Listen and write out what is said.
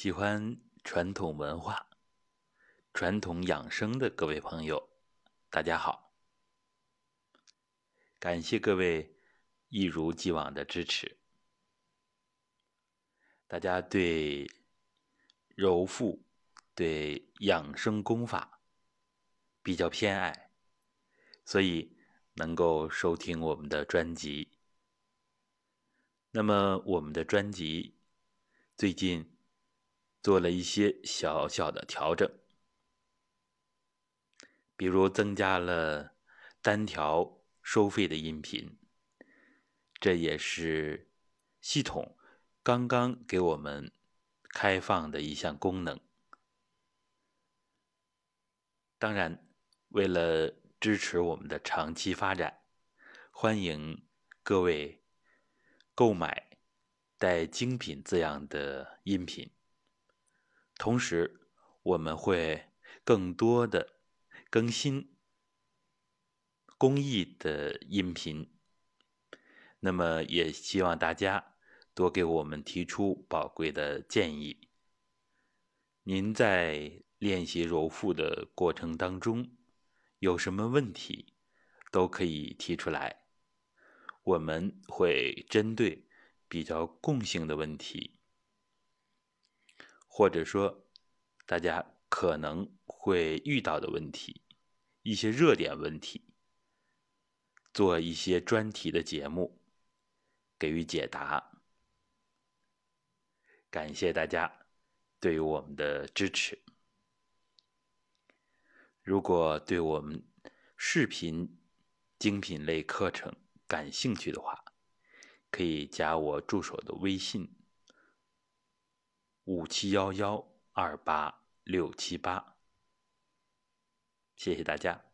喜欢传统文化、传统养生的各位朋友，大家好！感谢各位一如既往的支持。大家对柔腹、对养生功法比较偏爱，所以能够收听我们的专辑。那么，我们的专辑最近。做了一些小小的调整，比如增加了单条收费的音频，这也是系统刚刚给我们开放的一项功能。当然，为了支持我们的长期发展，欢迎各位购买带精品字样的音频。同时，我们会更多的更新公益的音频。那么，也希望大家多给我们提出宝贵的建议。您在练习揉腹的过程当中有什么问题，都可以提出来，我们会针对比较共性的问题。或者说，大家可能会遇到的问题，一些热点问题，做一些专题的节目，给予解答。感谢大家对于我们的支持。如果对我们视频精品类课程感兴趣的话，可以加我助手的微信。五七幺幺二八六七八，谢谢大家。